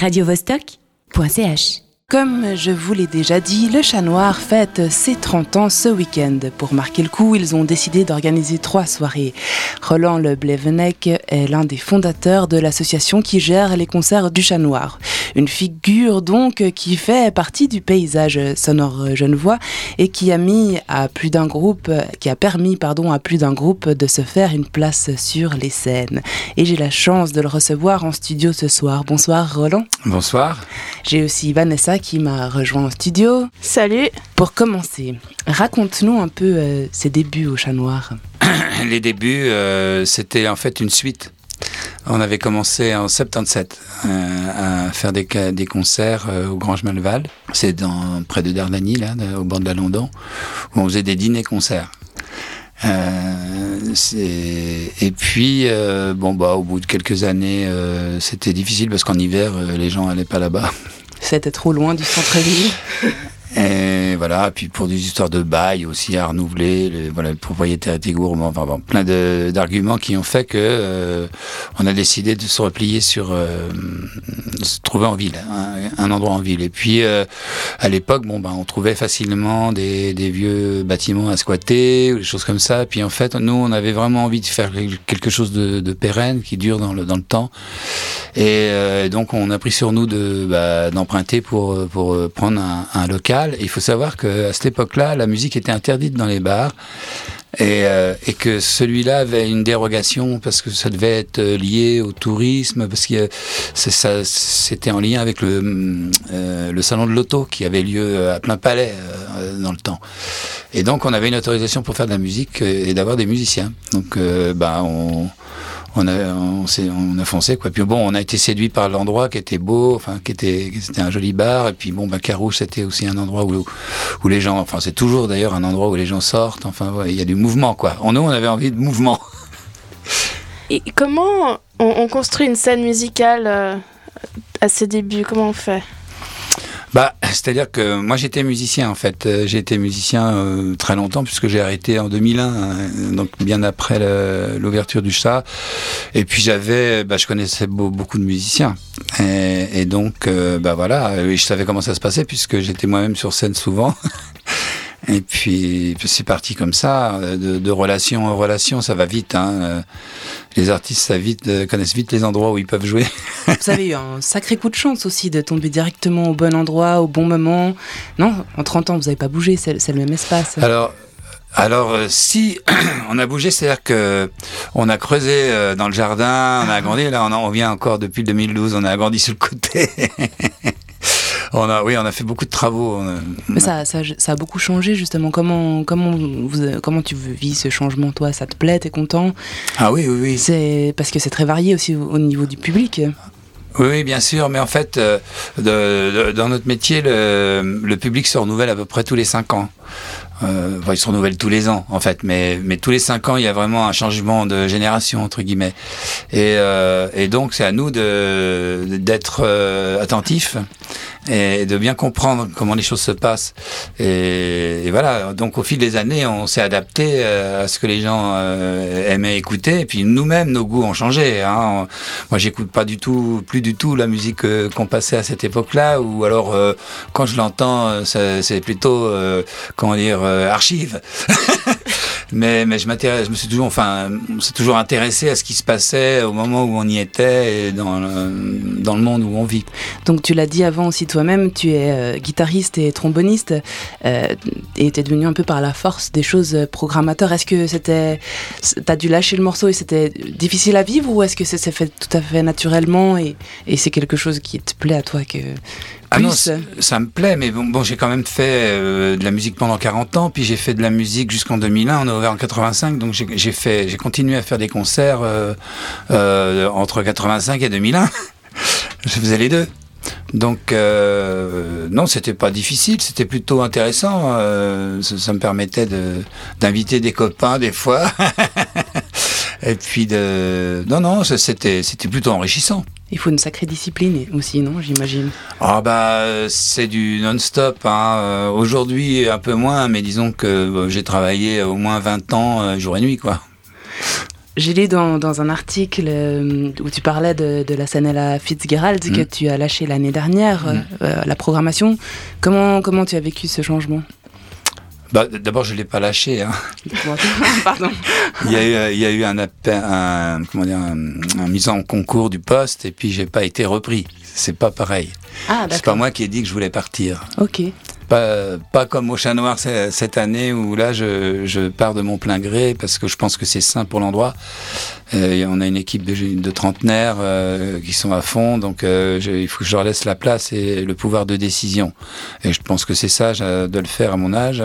radiovostok.ch Comme je vous l'ai déjà dit, le Chat Noir fête ses 30 ans ce week-end. Pour marquer le coup, ils ont décidé d'organiser trois soirées. Roland Le Blevenec est l'un des fondateurs de l'association qui gère les concerts du Chat Noir. Une figure donc qui fait partie du paysage sonore genevois et qui a mis à plus d'un groupe, qui a permis pardon à plus d'un groupe de se faire une place sur les scènes. Et j'ai la chance de le recevoir en studio ce soir. Bonsoir Roland. Bonsoir. J'ai aussi Vanessa qui m'a rejoint en studio. Salut. Pour commencer, raconte-nous un peu euh, ses débuts au Chat Noir. Les débuts, euh, c'était en fait une suite. On avait commencé en 77 euh, à faire des, concerts euh, au Grand Chemin-le-Val. C'est dans près de Dardany, là, de- au bord de la London, où on faisait des dîners-concerts. Euh, et puis, euh, bon, bah, au bout de quelques années, euh, c'était difficile parce qu'en hiver, euh, les gens allaient pas là-bas. C'était trop loin du centre-ville. Et voilà, puis pour des histoires de bail aussi à renouveler, le, voilà, le propriétaire était gourmand, enfin bon, plein de- d'arguments qui ont fait que euh, on a décidé de se replier sur euh, se trouver en ville, hein, un endroit en ville. Et puis euh, à l'époque, bon ben on trouvait facilement des, des vieux bâtiments à squatter ou des choses comme ça. Puis en fait, nous on avait vraiment envie de faire quelque chose de, de pérenne qui dure dans le dans le temps. Et euh, donc on a pris sur nous de bah, d'emprunter pour pour euh, prendre un, un local. Il faut savoir que à cette époque-là, la musique était interdite dans les bars. Et, euh, et que celui-là avait une dérogation parce que ça devait être euh, lié au tourisme, parce que ça, c'était en lien avec le, euh, salon de l'auto qui avait lieu à plein palais euh, dans le temps. Et donc on avait une autorisation pour faire de la musique euh, et d'avoir des musiciens. Donc euh, bah on on a on, a foncé quoi. Puis bon, on a été séduit par l'endroit qui était beau, enfin qui était c'était un joli bar. Et puis bon, bah c'était aussi un endroit où où les gens, enfin c'est toujours d'ailleurs un endroit où les gens sortent. Enfin il y a du mouvement quoi. En nous, on avait envie de mouvement. Comment on, on construit une scène musicale euh, à ses débuts? Comment on fait? Bah, c'est-à-dire que moi j'étais musicien en fait. Euh, J'ai été musicien euh, très longtemps puisque j'ai arrêté en 2001, hein, donc bien après l'ouverture du chat. Et puis j'avais, bah, je connaissais beau- beaucoup de musiciens. Et, et donc, euh, bah voilà, et je savais comment ça se passait puisque j'étais moi-même sur scène souvent. Et puis c'est parti comme ça, euh, de, de relation en relation, ça va vite. Hein. Euh, Les artistes ça vite, euh, connaissent vite les endroits où ils peuvent jouer. Vous avez eu un sacré coup de chance aussi de tomber directement au bon endroit, au bon moment. Non, en 30 ans, vous n'avez pas bougé, c'est le même espace. Alors, alors si on a bougé, c'est-à-dire que on a creusé dans le jardin, on a agrandi. Là, on, en- on vient encore depuis le 2012, on a agrandi sur le côté. on a, oui, on a fait beaucoup de travaux. on a- ça, ça, ça a beaucoup changé justement. Comment, comment, vous, comment tu vis ce changement, toi? Ça te plaît? T'es content? Ah oui, oui, oui. C'est parce que c'est très varié aussi au, au niveau du public. Oui, oui, bien sûr, mais en fait, euh, de- de- dans notre métier, le, le public se renouvelle à peu près tous les cinq ans. Euh, enfin, il se renouvelle tous les ans, en fait, mais, mais tous les cinq ans, il y a vraiment un changement de génération, entre guillemets. Et, euh, et donc, c'est à nous d'être euh, attentifs et de bien comprendre comment les choses se passent. Et, voilà, donc au fil des années, on s'est adapté euh, à ce que les gens euh, aimaient écouter. Et puis nous-mêmes, nos goûts ont changé. Hein. Moi, j'écoute pas du tout, plus du tout la musique euh, qu'on passait à cette époque-là, ou alors quand je l'entends, c'est plutôt, comment dire, archive. mais mais je je me suis toujours, enfin, on s'est toujours intéressé à ce qui se passait au moment où on y était et dans le, dans le monde où on vit. Donc tu l'as dit avant aussi toi-même, tu es euh, guitariste et tromboniste euh, et tu es devenu un peu par la force des choses euh, programmateur. Est-ce que c'était, t'as dû lâcher le morceau et c'était difficile à vivre ou est-ce que ça s'est fait tout à fait naturellement et, et c'est quelque chose qui te plaît à toi que Ah non, ça me plaît, mais bon, bon j'ai quand même fait euh, de la musique pendant 40 ans, puis j'ai fait de la musique jusqu'en 2001, on a ouvert en 85, donc j'ai- fait, j'ai continué à faire des concerts euh, euh, entre 85 et 2001. Je faisais les deux. Donc euh, non, c'était pas difficile, c'était plutôt intéressant. euh, ça, ça me permettait de d'inviter des copains des fois. Et puis de non non, c'était plutôt enrichissant. Il faut une sacrée discipline aussi, non J'imagine. Ah bah c'est du non-stop. Hein. Euh, Aujourd'hui un peu moins, mais disons que euh, j'ai travaillé au moins 20 ans euh, jour et nuit quoi. J'ai lu dans, un article euh, où tu parlais de, la scène à la Fitzgerald que mm. tu as lâché l'année dernière, mm. la programmation. Comment, comment tu as vécu ce changement? Bah, D'abord, je ne l'ai pas lâché. Hein. Pardon. il, y a eu, il y a eu un, un, comment dire, un, mise en concours du poste et puis j'ai pas été repris. C'est pas pareil. Ah, c'est pas moi qui ai dit que je voulais partir. Ok. Pas, pas comme au Chat Noir cette année où là je, je pars de mon plein gré parce que je pense que c'est sain pour l'endroit. Euh, on a une équipe de, de trentenaires euh, qui sont à fond, donc euh, il faut que je leur laisse la place et le pouvoir de décision. Et je pense que c'est ça de le faire à mon âge.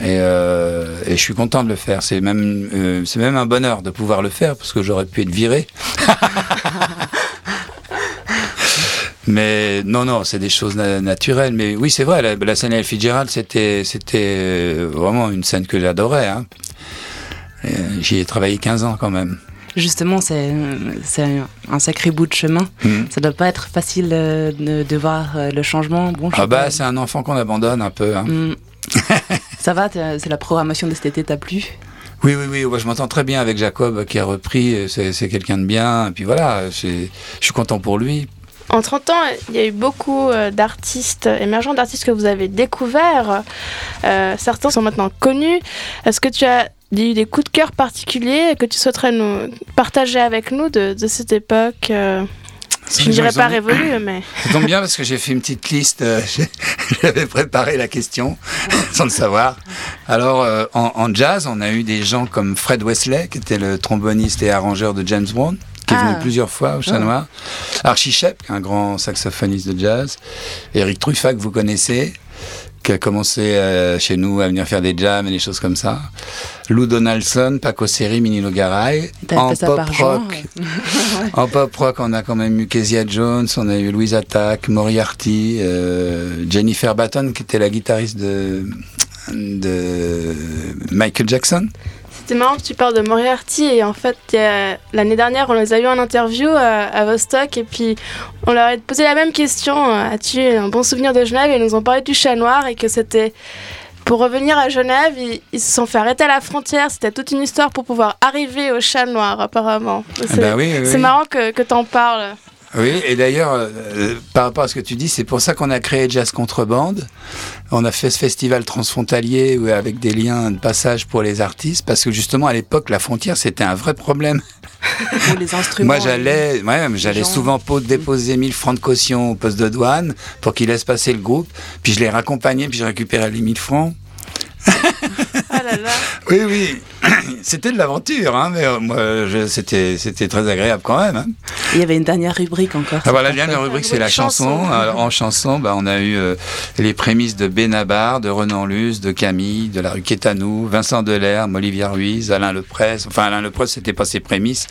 Et, et je suis content de le faire. C'est même, c'est même un bonheur de pouvoir le faire parce que j'aurais pu être viré. Mais non, non, c'est des choses naturelles. Mais oui, c'est vrai, la, la scène Fitzgerald, c'était, c'était euh, vraiment une scène que j'adorais. Hein. Euh, j'y ai travaillé 15 ans quand même. Justement, c'est, un sacré bout de chemin. Hmm. Ça doit pas être facile euh, de, voir le changement. Bon, ah bah, c'est un enfant qu'on abandonne un peu. Hein. Hmm. Ça va, c'est la programmation de cet été t'a plu? Oui, oui, oui. je m'entends très bien avec Jacob qui a repris. C'est, quelqu'un de bien. Et puis voilà, je suis content pour lui. En 30 ans, il y a eu beaucoup euh, d'artistes émergents, d'artistes que vous avez découverts. Euh, certains sont maintenant connus. Est-ce que tu as eu des coups de cœur particuliers que tu souhaiterais nous partager avec nous de, cette époque euh, je ne dirais pas révolue, mais. Ça tombe bien parce que j'ai fait une petite liste. J'avais préparé la question sans le savoir. Alors, en, jazz, on a eu des gens comme Fred Wesley, qui était le tromboniste et arrangeur de James Bond qui est venu ah. plusieurs fois au Chat oh. Noir. Archie Shep, un grand saxophoniste de jazz. Eric Truffat, que vous connaissez, qui a commencé euh, chez nous à venir faire des jams et des choses comme ça. Lou Donaldson, Paco Seri, Minino Garay. En pop rock, en pop rock, on a quand même eu Kezia Jones, on a eu Louise Attack, Moriarty, euh, Jennifer Batten, qui était la guitariste de, de Michael Jackson. C'est marrant que tu parles de Moriarty et en fait l'année dernière on les a eu en interview à, Vostok et puis on leur a posé la même question as-tu un bon souvenir de Genève? Et ils nous ont parlé du chat noir et que c'était pour revenir à Genève ils, se sont fait arrêter à la frontière. C'était toute une histoire pour pouvoir arriver au chat noir apparemment. C'est bah marrant que, que tu en parles oui, et d'ailleurs, euh, par rapport à ce que tu dis, c'est pour ça qu'on a créé Jazz Contrebande. On a fait ce festival transfrontalier avec des liens de passage pour les artistes, parce que justement, à l'époque, la frontière, c'était un vrai problème. les instruments. Moi, j'allais, ouais, j'allais souvent déposer 1000 francs de caution au poste de douane pour qu'ils laissent passer le groupe. Puis je les raccompagnais, puis je récupérais les 1000 francs. Oui, oui. C'était de l'aventure, hein, mais euh, moi, c'était, c'était très agréable quand même. Hein. Il y avait une dernière rubrique encore. Ah, voilà, la dernière rubrique, c'est la chanson. en chanson, bah, on a eu euh, les prémices de Benabar, de Renan Luce, de Camille, de la rue Quétanou, Vincent Delerme, Olivia Ruiz, Alain Lepresse. Enfin, Alain Lepresse, c'était pas ses prémices.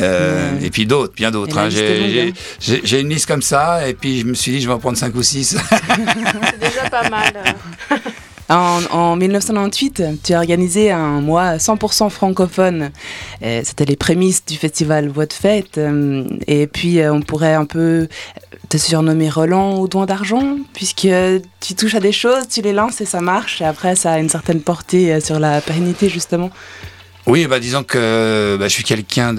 Euh, et puis d'autres, bien d'autres. Hein. Hein. J'ai, une liste comme ça, et puis je me suis dit, je vais en prendre 5 ou 6. c'est déjà pas mal. En, 1998, tu as organisé un mois 100% francophone. C'était les prémices du festival Voix de Fête. Euh, et puis, euh, on pourrait un peu te surnommer Roland au doigt d'argent, puisque tu touches à des choses, tu les lances et ça marche. Et après, ça a une certaine portée euh, sur la pérennité, justement. Oui, bah, disons que bah, je suis quelqu'un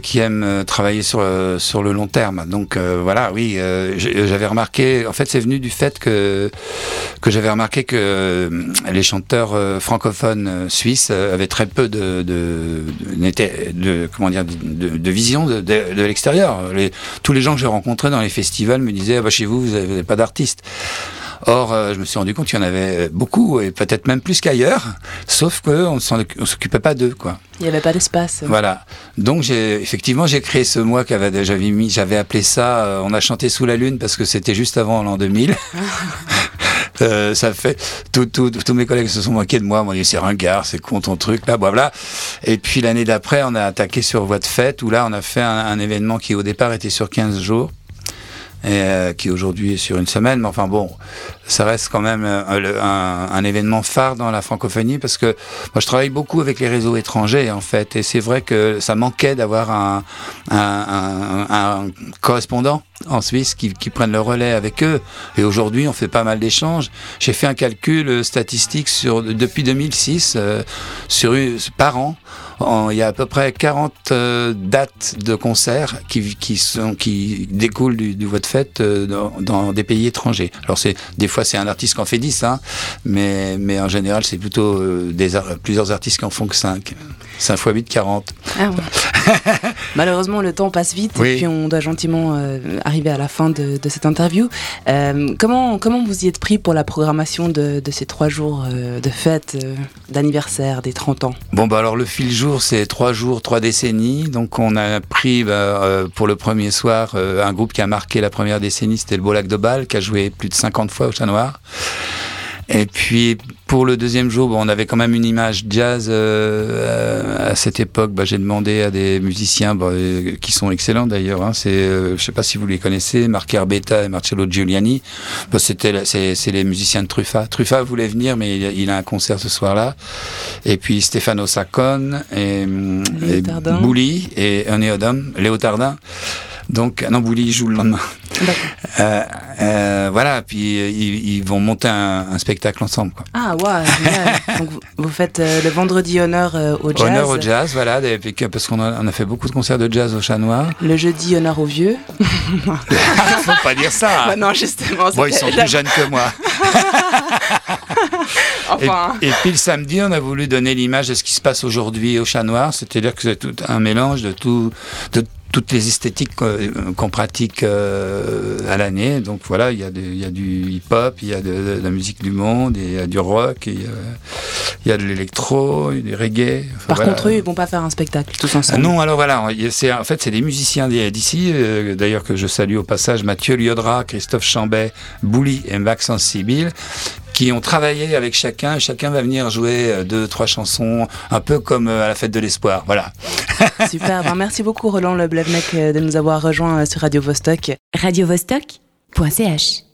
qui aime euh, travailler sur le, sur le long terme. Donc euh, voilà, oui, euh, j'avais remarqué. En fait, c'est venu du fait que que j'avais remarqué que les chanteurs francophones suisses avaient très peu de de, de, comment dire de, vision de, de, l'extérieur. tous les gens que j'ai rencontrés dans les festivals me disaient ah, bah, chez vous vous n'avez pas d'artistes. Or, euh, je me suis rendu compte qu'il y en avait beaucoup, et peut-être même plus qu'ailleurs, sauf qu'on ne s'occupait pas d'eux. quoi. Il n'y avait pas d'espace. Voilà. Donc, j'ai, effectivement, j'ai créé ce mois qu'avait j'avais mis, j'avais appelé ça euh, On a chanté sous la lune parce que c'était juste avant l'an 2000. Euh, ça fait tous mes collègues se sont moqués de moi, m'ont dit c'est ringard, c'est con ton truc là, voilà. Et puis l'année d'après, on a attaqué sur Voie de fête où là on a fait un, un événement qui au départ était sur 15 jours et, euh, qui aujourd'hui est sur une semaine. Mais enfin bon, ça reste quand même euh, un, événement phare dans la francophonie parce que moi je travaille beaucoup avec les réseaux étrangers en fait, et c'est vrai que ça manquait d'avoir un, un, correspondant en Suisse qui, qui prenne le relais avec eux. Et aujourd'hui, on fait pas mal d'échanges. J'ai fait un calcul statistique sur depuis 2006 euh, sur par an il y a à peu près 40 euh, dates de concerts qui, qui, sont, qui découlent du, du vote fête euh, dans, dans, des pays étrangers. Alors, c'est, des fois, c'est un artiste qui en fait 10, hein, mais, mais en général, c'est plutôt euh, des, plusieurs artistes qui en font que 5. 5 x 8, 40. Ah Malheureusement, le temps passe vite et puis on doit gentiment euh, arriver à la fin de, de cette interview. Euh, comment, comment vous y êtes pris pour la programmation de, de ces trois jours euh, de fête, d'anniversaire des 30 ans? Bon, bah alors le fil jour, c'est trois jours, trois décennies. Donc on a pris bah, pour le premier soir un groupe qui a marqué la première décennie, c'était le Beau Lac de Bâle, qui a joué plus de 50 fois au Chat Noir. Et puis pour le deuxième jour, bon, on avait quand même une image jazz euh, à cette époque. Bah, J'ai demandé à des musiciens bah, euh, qui sont excellents d'ailleurs. Hein, c'est, euh, je sais pas si vous les connaissez, Marc Herbetta et Marcello Giuliani. Bah, c'était, c'est, c'est les musiciens de Truffa. Truffa voulait venir, mais il, il, a un concert ce soir-là. Et puis Stefano Saccone et, et Bouli et Léotardin. Donc, Nambouli joue le lendemain. Euh, euh, voilà, puis euh, ils, ils, vont monter un, un, spectacle ensemble. Quoi. Ah, ouais, Donc, vous, faites euh, le vendredi honneur euh, au jazz. Honneur au jazz, voilà, parce qu'on a, on a, fait beaucoup de concerts de jazz au Chat Noir. Le jeudi, honneur aux vieux. Faut pas dire ça. Bah non, justement. Bon, ils sont plus jeunes que moi. enfin. et, et, puis le samedi, on a voulu donner l'image de ce qui se passe aujourd'hui au Chat Noir, c'est-à-dire que c'est tout un mélange de tout, de toutes les esthétiques qu'on pratique euh, à l'année. Donc voilà, il y, a il y a du hip-hop, il y a de, de, la musique du monde, il y a du rock, il y a, il y a de l'électro, du reggae. Enfin, Par voilà. contre, eux, ils vont pas faire un spectacle tous ensemble. Ah non, alors voilà, c'est en fait c'est des musiciens d'ici, euh, d'ailleurs que je salue au passage, Mathieu Liodra, Christophe Chambet, Bouli et Maxence Sibyl, qui ont travaillé avec chacun. Chacun va venir jouer euh, deux, trois chansons, un peu comme euh, à la fête de l'espoir. Voilà. Super. Ben, merci beaucoup, Roland Leblevnek, de nous avoir rejoints sur Radio Vostok. Radio Vostok.ch